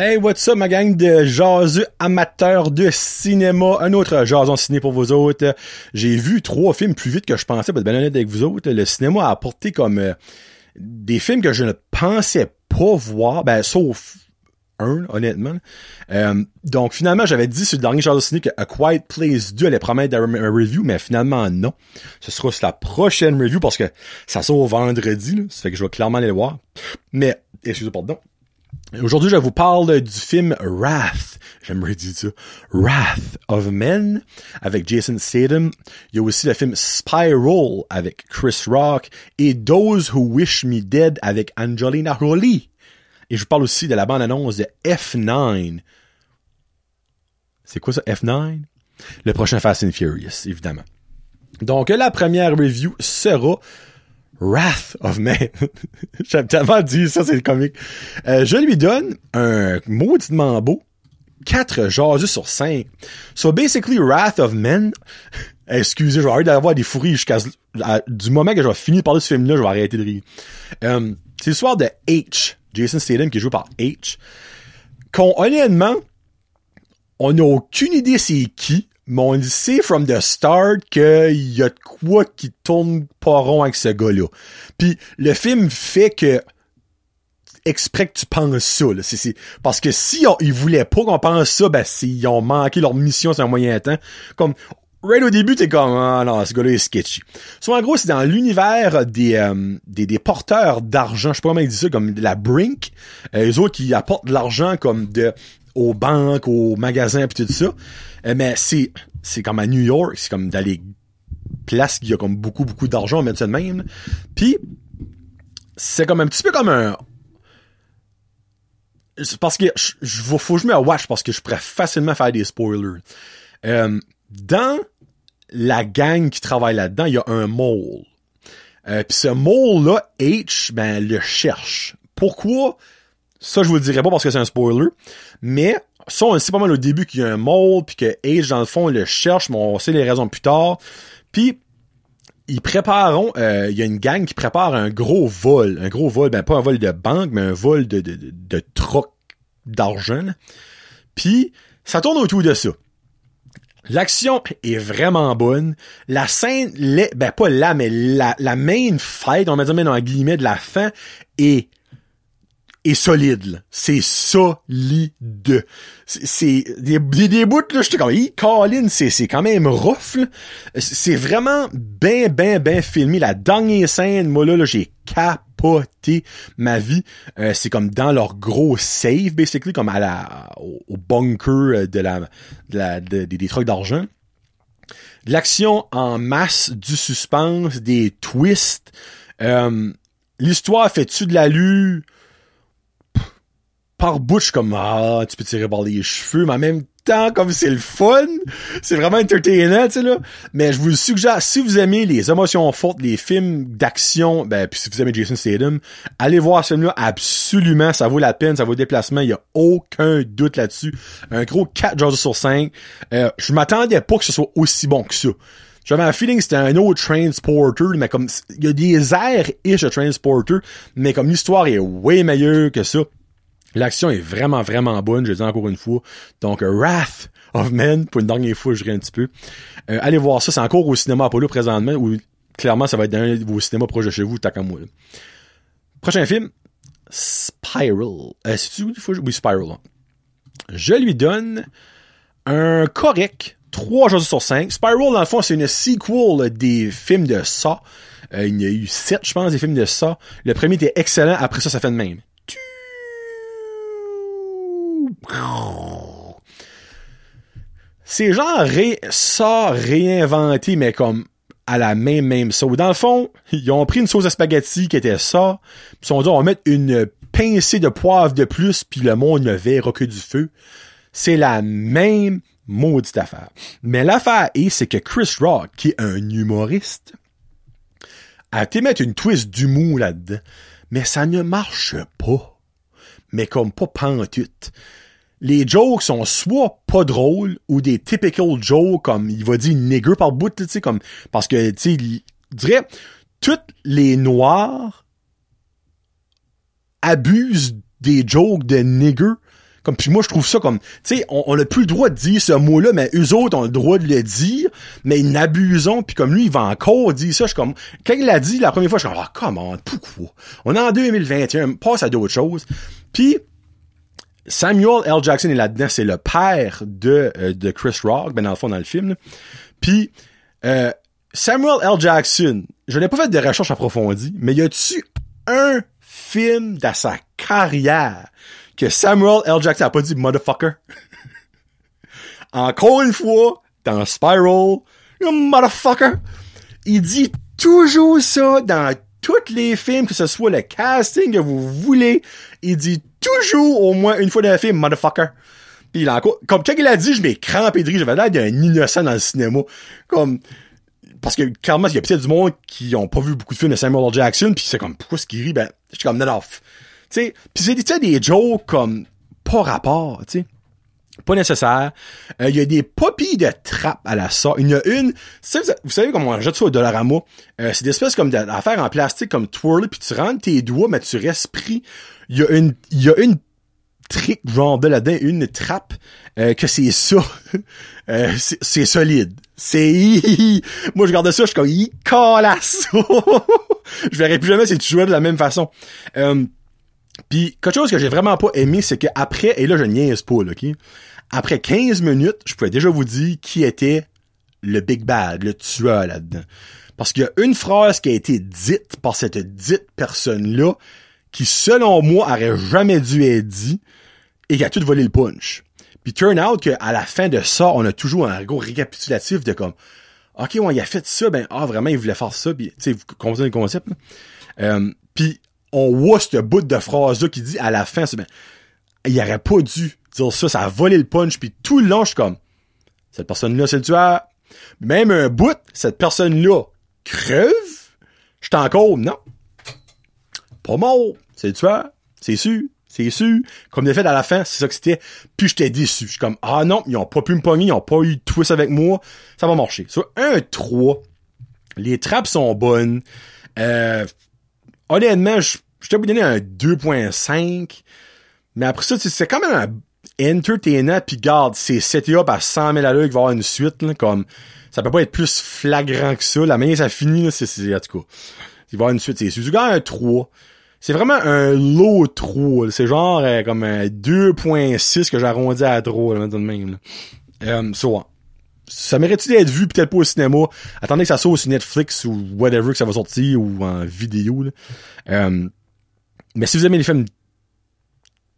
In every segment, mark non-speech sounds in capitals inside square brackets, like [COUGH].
Hey, what's up, ma gang de jaseux amateurs de cinéma? Un autre jason ciné pour vous autres. J'ai vu trois films plus vite que je pensais, pour être bien honnête avec vous autres. Le cinéma a apporté comme euh, des films que je ne pensais pas voir, ben, sauf un, honnêtement. Euh, donc, finalement, j'avais dit sur le dernier jason ciné que A Quiet Place 2 allait promettre un, review, mais finalement, non. Ce sera sur la prochaine review parce que ça sort vendredi, là. Ça fait que je vais clairement aller le voir. Mais, excusez-moi, pardon. Aujourd'hui, je vous parle du film Wrath. J'aimerais dire ça. Wrath of Men avec Jason Statham. Il y a aussi le film Spiral avec Chris Rock et Those Who Wish Me Dead avec Angelina Jolie. Et je vous parle aussi de la bande-annonce de F9. C'est quoi ça, F9? Le prochain Fast and Furious, évidemment. Donc, la première review sera Wrath of Man. [LAUGHS] J'aime tellement dire ça, c'est comique. Euh, je lui donne un mauditement beau 4 jaseux sur 5. So basically, Wrath of Men, [LAUGHS] excusez, je vais arrêter d'avoir des fourilles jusqu'à du moment que je vais finir de parler de ce film-là, je vais arrêter de rire. Euh, c'est l'histoire de H, Jason Statham, qui est joué par H, qu'on, honnêtement, on n'a aucune idée c'est qui, mais on sait from the start qu'il y a de quoi qui tourne pas rond avec ce gars-là. Puis le film fait que exprès que tu penses ça. Là. C'est, parce que si ils voulaient pas qu'on pense ça, ben s'ils ont manqué leur mission c'est un moyen temps. Comme right au début, t'es comme ah non, ce gars-là est sketchy. So, en gros, c'est dans l'univers des, euh, des, des porteurs d'argent, je sais pas comment ils disent ça, comme de la Brink. Euh, les autres qui apportent de l'argent comme de aux banques, aux magasins puis tout ça. Euh, mais c'est c'est comme à New York, c'est comme dans les places qui a comme beaucoup beaucoup d'argent, on met ça de même. Puis c'est comme un petit peu comme un parce que je faut que je me watch parce que je pourrais facilement faire des spoilers. Euh, dans la gang qui travaille là-dedans, il y a un mole. Euh, Puis ce mole-là, H, ben, le cherche. Pourquoi? Ça, je vous le dirai pas parce que c'est un spoiler. Mais, ça, on sait pas mal au début qu'il y a un mole, puis que H, dans le fond, le cherche, mais on sait les raisons plus tard. Puis, ils prépareront, euh, il y a une gang qui prépare un gros vol. Un gros vol, ben pas un vol de banque, mais un vol de, de, de, de troc d'argent. Puis, ça tourne autour de ça. L'action est vraiment bonne. La scène, ben pas là, mais la, main fight, on va dire même en guillemets, de la fin est est solide. C'est solide. C'est des, des, des bouts là, j'étais comme, Colin, c'est quand même rough. C'est vraiment bien bien bien filmé. La dernière scène, moi là, là j'ai capoté ma vie. Euh, c'est comme dans leur gros save, basically, comme à la au, bunker de la, de la de, des trucs d'argent. De l'action en masse, du suspense, des twists. Euh, L'histoire fait-tu de l'allure? Par bouche comme ah tu peux tirer par les cheveux mais en même temps comme c'est le fun c'est vraiment entertainant tu sais là. Mais je vous suggère si vous aimez les émotions fortes les films d'action ben puis si vous aimez Jason Statham allez voir ce film-là absolument ça vaut la peine ça vaut le déplacement il y a aucun doute là-dessus. Un gros 4 jours sur 5 euh, je m'attendais pas que ce soit aussi bon que ça. J'avais un feeling que c'était un autre Transporter, mais comme, il y a des airs-ish de Transporter, mais comme l'histoire est way meilleure que ça. L'action est vraiment, vraiment bonne, je le dis encore une fois. Donc, Wrath of Men, pour une dernière fois, je dirais un petit peu. Euh, allez voir ça, c'est encore au cinéma Apollo présentement, ou clairement, ça va être dans un de vos cinémas proches de chez vous, tant qu'à moi. Prochain film, Spiral. Euh, c'est-tu Oui, Spiral. Hein. Je lui donne un correct 3 jours sur 5. Spiral, dans le fond, c'est une sequel des films de ça. Euh, il y a eu 7, je pense, des films de ça. Le premier était excellent, après ça, ça fait de même. C'est genre ré, ça réinventé, mais comme à la même, même sauce. Dans le fond, ils ont pris une sauce à spaghetti qui était ça, puis ils sont dit, on va mettre une pincée de poivre de plus, puis le monde ne verra que du feu. C'est la même maudite affaire. Mais l'affaire est, c'est que Chris Rock, qui est un humoriste, a été mettre une twist d'humour là-dedans, mais ça ne marche pas. Mais comme pas pantoute les jokes sont soit pas drôles ou des typical jokes comme il va dire nigger par bout, tu sais, comme, parce que, tu sais, il dirait, toutes les noirs abusent des jokes de nigger Comme, puis moi, je trouve ça comme, tu sais, on, on a plus le droit de dire ce mot-là, mais eux autres ont le droit de le dire, mais ils n'abusons, puis comme lui, il va encore dire ça, je comme, quand il l'a dit la première fois, je suis comme, ah, comment, pourquoi? On est en 2021, passe à d'autres choses. Puis, Samuel L. Jackson est là-dedans, c'est le père de, euh, de Chris Rock, ben dans le fond, dans le film. Puis, euh, Samuel L. Jackson, je n'ai pas fait de recherches approfondies, mais y a-tu un film dans sa carrière que Samuel L. Jackson a pas dit motherfucker? [LAUGHS] Encore une fois, dans Spiral, motherfucker, il dit toujours ça dans tous les films, que ce soit le casting que vous voulez, il dit toujours au moins une fois dans le film motherfucker. Puis il encore, comme quand il a dit, je m'ai crampé de rire, j'avais l'air d'un innocent dans le cinéma. Comme, parce que clairement, il y a peut-être du monde qui ont pas vu beaucoup de films de Samuel L. Jackson, puis c'est comme, pourquoi ce qu'il rit? Ben, je suis comme, non, non. Tu sais, pis c'est des jokes comme, pas rapport, tu sais. Pas nécessaire. Euh, Il y a des poppies de trappe à la sorte. Il y en a une, vous, vous savez comment on jette ça au Dollarama? Euh, c'est des espèces comme d'affaires en plastique, comme twirly, puis tu rentres tes doigts, mais tu restes pris. Il y a une, il y a une trick genre de là-dedans, une trappe, euh, que c'est ça. [LAUGHS] Euh, c'est solide. C'est... Moi, je regarde ça, je suis comme, il calasse. [LAUGHS] je verrai plus jamais si tu jouais de la même façon. Euh, puis, quelque chose que j'ai vraiment pas aimé, c'est qu'après, et là, je niaise pas, là, OK? Après 15 minutes, je pouvais déjà vous dire qui était le Big Bad, le tueur là-dedans. Parce qu'il y a une phrase qui a été dite par cette dite personne-là, qui, selon moi, aurait jamais dû être dit, et qui a tout volé le punch. Puis turn out qu'à la fin de ça, on a toujours un gros récapitulatif de comme OK, ouais, il a fait ça, ben ah vraiment il voulait faire ça, puis tu sais, vous comprenez le concept. Euh, puis on voit ce bout de phrase là qui dit à la fin, c'est ben il aurait pas dû dire ça, ça a volé le punch, puis tout le long je suis comme cette personne là c'est le tueur. Même un bout, cette personne là crève, je suis encore non. Pas mort, c'est le tueur, c'est sûr. C'est sûr. Comme des faits à la fin, c'est ça que c'était. Puis j'étais déçu. Je suis comme, ah non, ils ont pas pu me pogner, ils ont pas eu de twist avec moi. Ça va marcher. Sur 1, 3, les trappes sont bonnes. Euh, honnêtement, je je t'ai donner un 2.5. Mais après ça, c'est quand même un entertainant. Puis garde, c'est up à 100 000 à l'heure qu'il va avoir une suite. Là, comme Ça peut pas être plus flagrant que ça. La manière ça finit, c'est, en tout cas, il va avoir une suite, c'est garde un 3. C'est vraiment un low 3. là. C'est genre euh, comme un 2.6 que j'arrondis à 3, là, de même. Là. Euh. Ça mérite-tu d'être vu, peut-être pas au cinéma? Attendez que ça sorte sur Netflix ou whatever que ça va sortir ou en vidéo. Euh, mais si vous aimez les films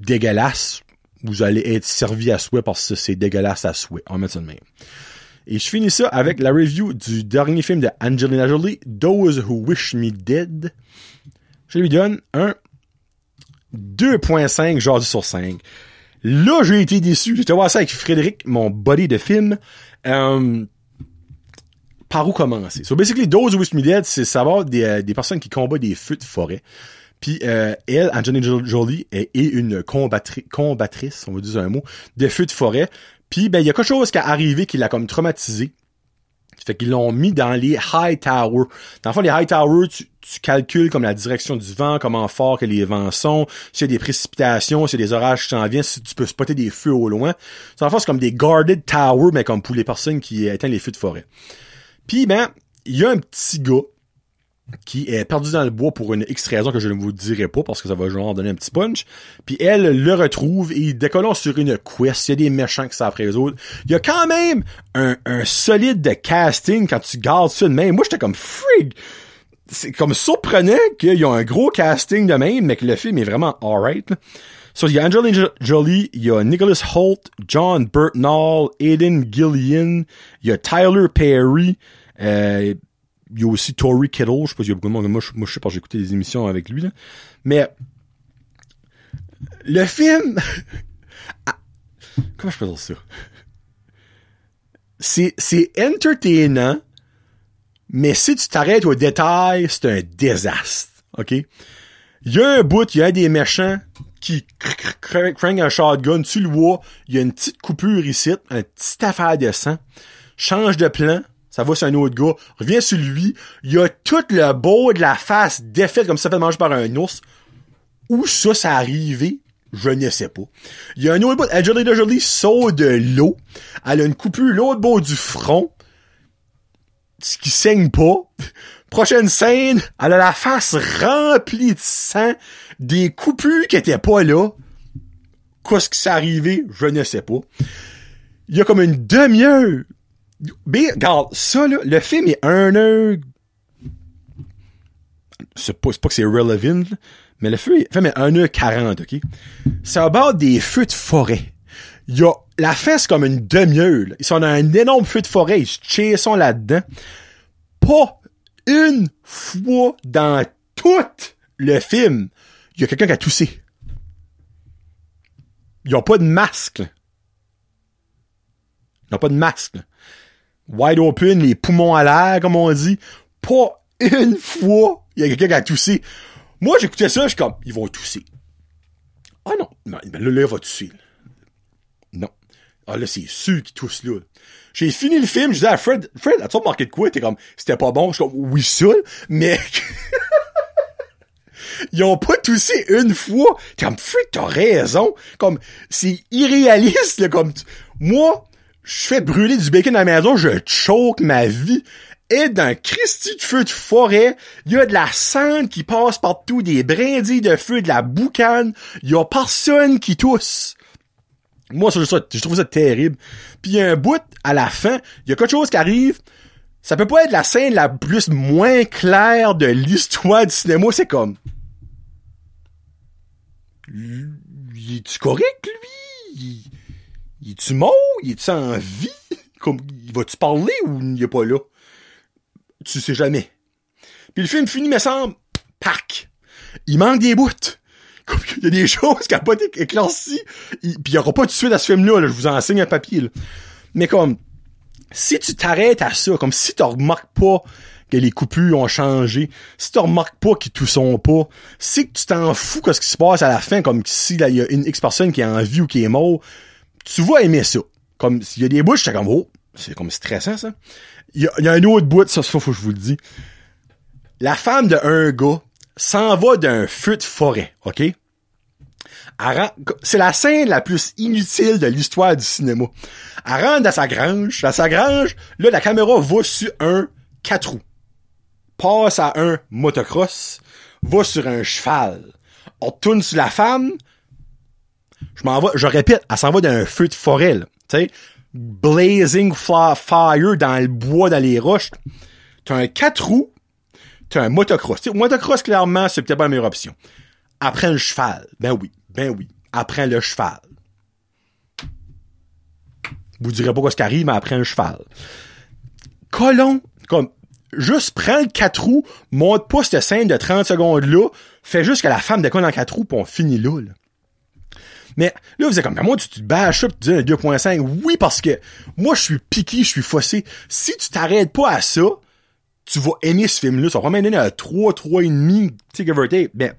dégueulasses, vous allez être servi à souhait parce que c'est dégueulasse à souhait. On va ça de même. Et je finis ça avec la review du dernier film de Angelina Jolie, Those Who Wish Me Dead. Je lui donne un 2.5 genre sur 5. Là, j'ai été déçu. J'étais voir ça avec Frédéric, mon buddy de film. Euh, par où commencer? So, basically, Those Wish Me Dead, c'est savoir des, euh, des personnes qui combattent des feux de forêt. Puis euh, elle, Angelina Jo- Jolie, est, est une combattri- combattrice, on va dire un mot, de feux de forêt. Puis ben il y a quelque chose qui a arrivé qui l'a comme traumatisé. Fait qu'ils l'ont mis dans les high towers. Dans le fond, les high towers, tu, tu calcules comme la direction du vent, comment fort que les vents sont, s'il y a des précipitations, s'il y a des orages qui s'en viennent, si tu peux spotter des feux au loin. Dans le fond, c'est comme des guarded towers, mais comme pour les personnes qui éteignent les feux de forêt. Puis ben, il y a un petit gars qui est perdu dans le bois pour une X raison que je ne vous dirai pas parce que ça va genre donner un petit punch. Puis elle le retrouve et il décolle sur une quest. Il y a des méchants qui savent autres. Il y a quand même un, un solide de casting quand tu gardes ça de même. Moi, j'étais comme frig. C'est comme surprenant qu'il y a un gros casting de même, mais que le film est vraiment alright. So, il y a Angelina Jo- Jolie, il y a Nicholas Holt, John Burtnall, Aiden Gillian, il y a Tyler Perry, euh, il y a aussi Tori Kittle, je sais pas s'il y a beaucoup de monde, moi, je- moi je sais pas, j'ai écouté des émissions avec lui. Mais, le film, [LAUGHS] Ah, comment je peux dire ça? C'est, c'est entertainant, mais si tu t'arrêtes au détail, c'est un désastre, ok? Il y a un bout, il y a des méchants qui cr- cr- cr- crank un shotgun, tu le vois, il y a une petite coupure ici, un petit affaire de sang, change de plan, ça va sur un autre gars, revient sur lui, il y a tout le beau de la face défaite comme ça fait manger par un ours. Où ça, ça arrivé? Je ne sais pas. Il y a un autre bout, Angelina Jolie saute de l'eau. Elle a une coupure l'autre bout du front. Ce qui saigne pas. Prochaine scène, elle a la face remplie de sang. Des coupures qui étaient pas là. Qu'est-ce qui s'est arrivé? Je ne sais pas. Il y a comme une demi-heure. Mais, regarde, ça, là, le film est un heure. C'est pas, c'est pas que c'est relevant, là, mais le feu, est, film est 1 heure 40, ok? C'est à des feux de forêt. Il y a, la fesse comme une demi-heure. Ils sont dans un énorme feu de forêt, ils se chassent là-dedans. Pas une fois dans tout le film, il y a quelqu'un qui a toussé. Ils ont pas de masque. Ils ont pas de masque. là. Wide open, les poumons à l'air, comme on dit. Pas une fois, il y a quelqu'un qui a toussé. Moi, j'écoutais ça, je suis comme, ils vont tousser. Ah non, non ben là, là, il va tousser. Non. Ah là, c'est sûr qu'il tousse là. J'ai fini le film, je disais à Fred, Fred, as-tu remarqué de quoi? T'es comme, c'était pas bon. Je suis comme, oui, ça, mais... [LAUGHS] Ils ont pas toussé une fois. Comme, freak, t'as raison. Comme, c'est irréaliste, là, comme, moi, je fais brûler du bacon à la maison, je choke ma vie. Et d'un Christy de feu de forêt, il y a de la cendre qui passe partout, des brindilles de feu, de la boucane. Il y a personne qui tousse. Moi, ça, je, trouve ça terrible. Puis un bout, à la fin, il y a quelque chose qui arrive. Ça peut pas être la scène la plus moins claire de l'histoire du cinéma. C'est comme... Il est-tu correct, lui? Il, est-tu mort? Il est-tu en vie? Comme, il va-tu parler ou il est pas là? Tu sais jamais. Puis le film finit, me semble, pack. Il manque des bouts. Comme, il y a des [LAUGHS] choses qui n'ont pas été éclaircies. Puis il y aura pas de suite à ce film-là, là. Je vous enseigne un papier, là. Mais comme, si tu t'arrêtes à ça, comme si tu remarques pas que les coupures ont changé, si tu remarques pas qu'ils tout sont pas, si tu t'en fous que ce qui se passe à la fin, comme si il y a une X personne qui est en vie ou qui est mort, tu vas aimer ça. Comme s'il y a des bouts, j'étais comme oh, c'est comme stressant ça. Il y a, il y a un autre bout, ça, ça faut que je vous le dis. La femme de un gars s'en va d'un feu de forêt, ok? C'est la scène la plus inutile de l'histoire du cinéma. Elle rentre dans sa grange. Dans sa grange, là, la caméra va sur un quatre roues. Passe à un motocross. Va sur un cheval. On tourne sur la femme. Je m'en vais, je répète, elle s'en va d'un feu de forêt. Tu sais, blazing fire dans le bois, dans les roches. T'as un quatre roues. T'as un motocross. Tu sais, motocross, clairement, c'est peut-être pas la meilleure option. Après le cheval. Ben oui. Ben oui. Après le cheval. Vous direz pas quoi ce qui arrive, mais après un cheval. Colon, comme, juste prends le 4 roues, monte pas cette scène de 30 secondes là, fais juste que la femme décolle dans 4 roues, pis on finit là, là. Mais là, vous êtes comme, moi, tu te bâches tu dis un 2.5. Oui, parce que moi, je suis piqué, je suis fossé. Si tu t'arrêtes pas à ça, tu vas aimer ce film-là. Ça va vraiment donner un 3, 3,5, tu sais. Ben,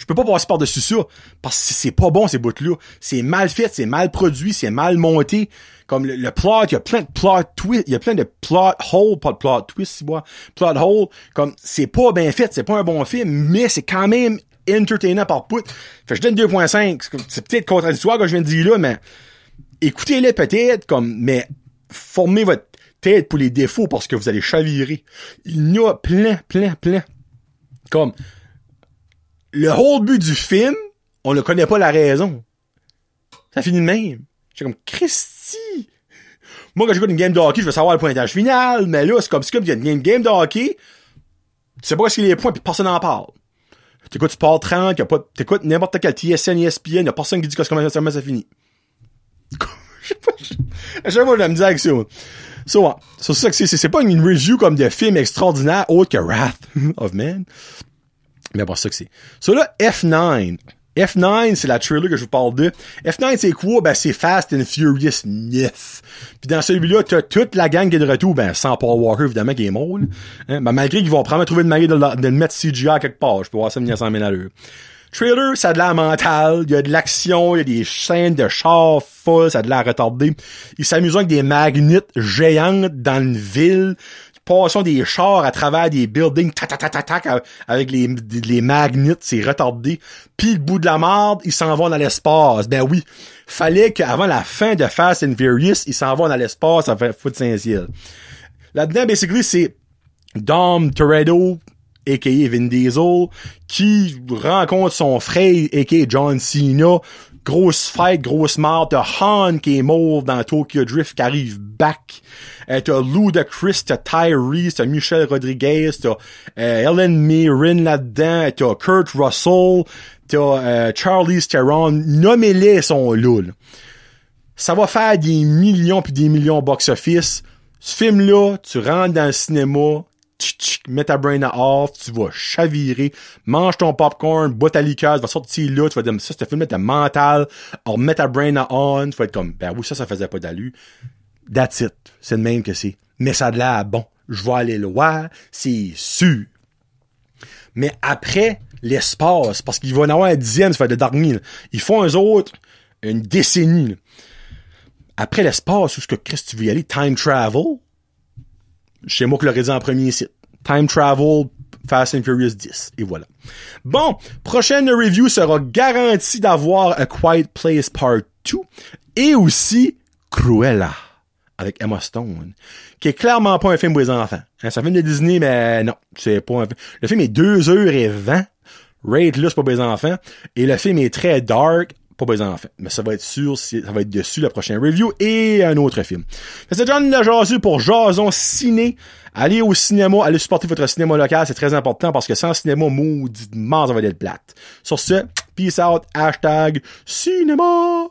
je peux pas passer par-dessus ça, parce que c'est pas bon, ces bouts-là. C'est mal fait, c'est mal produit, c'est mal monté. Comme le, le plot, il y a plein de plot twists, il y a plein de plot holes, pas de plot twists, si moi. Plot holes, comme, c'est pas bien fait, c'est pas un bon film, mais c'est quand même entertainant par bout. Fait je donne 2.5. C'est peut-être contradictoire que je viens de dire là, mais écoutez-les peut-être, comme, mais formez votre tête pour les défauts parce que vous allez chavirer. Il y a plein, plein, plein. Comme, le whole but du film, on ne connaît pas la raison. Ça finit de même. J'ai comme, Christy! Moi, quand j'écoute une game de hockey, je veux savoir le pointage final, mais là, c'est comme si il y a une game de hockey, tu sais pas ce qu'il y a les points, puis personne n'en parle. T'écoutes Sport 30, y a pas, t'écoutes n'importe quel TSN, ESPN, y a personne qui dit ça, comment ça finit. [LAUGHS] Je sais pas, je- j'ai de la misère avec ça. So, ouais. C'est ça que c'est, c'est pas une review comme de film extraordinaire autre que Wrath [LAUGHS] of Man. Mais bon, c'est ça que c'est. So là, F9. F9, c'est la trailer que je vous parle de. F9, c'est quoi? Ben, c'est Fast and Furious 9. Puis dans celui-là, t'as toute la gang qui est de retour. Ben, sans Paul Walker, évidemment, qui est mort. Hein? Ben, malgré qu'ils vont probablement trouver une manière de, de le mettre CGI quelque part. Je peux voir ça venir à 100 000 à. Trailer, ça a de l'air mental, il y a de l'action, il y a des scènes de chars folles, ça a de l'air retardé. Ils s'amusent avec des magnets géantes dans une ville. L'explosion des chars à travers des buildings, tac, tac, tac, tac, avec les, les magnets, c'est retardé. Puis le bout de la merde, ils s'en vont dans l'espace. Ben oui, fallait qu'avant la fin de Fast and Furious, ils s'en vont dans l'espace, ça fait foutre Saint-Ciel. Là-dedans, basically, c'est Dom Toretto, a.k.a. Vin Diesel, qui rencontre son frère, a.k.a. John Cena, grosse fête, grosse mort, t'as Han qui est mort dans Tokyo Drift qui arrive back, euh, t'as Ludacris, t'as Tyrese, t'as Michel Rodriguez, t'as euh, Ellen Mirren là-dedans, t'as Kurt Russell, t'as euh, Charlie Theron, nommez-les sont là, Ça va faire des millions puis des millions box-office. Ce film-là, tu rentres dans le cinéma, mets ta brain off, tu vas chavirer, mange ton popcorn, bois ta liqueur, tu vas sortir là, tu vas dire, ça, ce film-là, t'es mental, alors mets ta brain on, tu vas être comme, ben oui, ça, ça faisait pas d'alu. That's it. C'est le même que c'est. Mais ça de l'air bon. Je vais aller loin, c'est sûr. Mais après, l'espace, parce qu'il va en avoir un dixième, ça fait de dernier. Ils font eux autres une décennie. Après l'espace, où ce que Chris, tu veux y aller, time travel, chez moi que l'aurais dit en premier site. Time Travel, Fast and Furious 10. Et voilà. Bon, prochaine review sera garantie d'avoir A Quiet Place Part 2 et aussi Cruella avec Emma Stone, qui est clairement pas un film pour les enfants. Hein, c'est un film de Disney, mais non, c'est pas un film. Le film est 2 heures et 20. Rate là, c'est pour les enfants. Et le film est très dark, pas besoin enfants. Mais ça va être sûr, ça va être dessus le prochain review et un autre film. C'est John Lajazu pour Jason Ciné. Allez au cinéma, allez supporter votre cinéma local, c'est très important parce que sans cinéma, mauditement, ça va être plate. Sur ce, peace out, hashtag cinéma!